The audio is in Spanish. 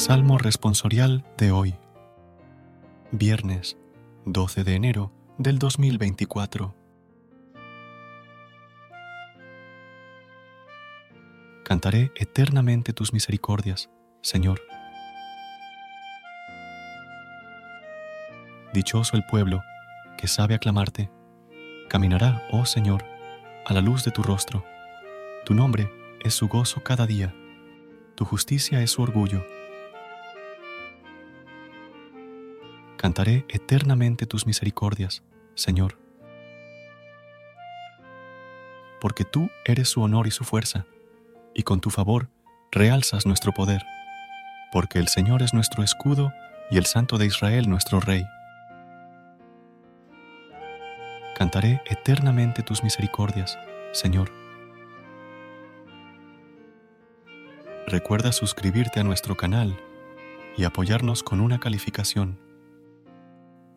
Salmo responsorial de hoy. Viernes 12 de enero del 2024. Cantaré eternamente tus misericordias, Señor. Dichoso el pueblo que sabe aclamarte. Caminará, oh Señor, a la luz de tu rostro. Tu nombre es su gozo cada día. Tu justicia es su orgullo. Cantaré eternamente tus misericordias, Señor. Porque tú eres su honor y su fuerza, y con tu favor realzas nuestro poder, porque el Señor es nuestro escudo y el Santo de Israel nuestro Rey. Cantaré eternamente tus misericordias, Señor. Recuerda suscribirte a nuestro canal y apoyarnos con una calificación.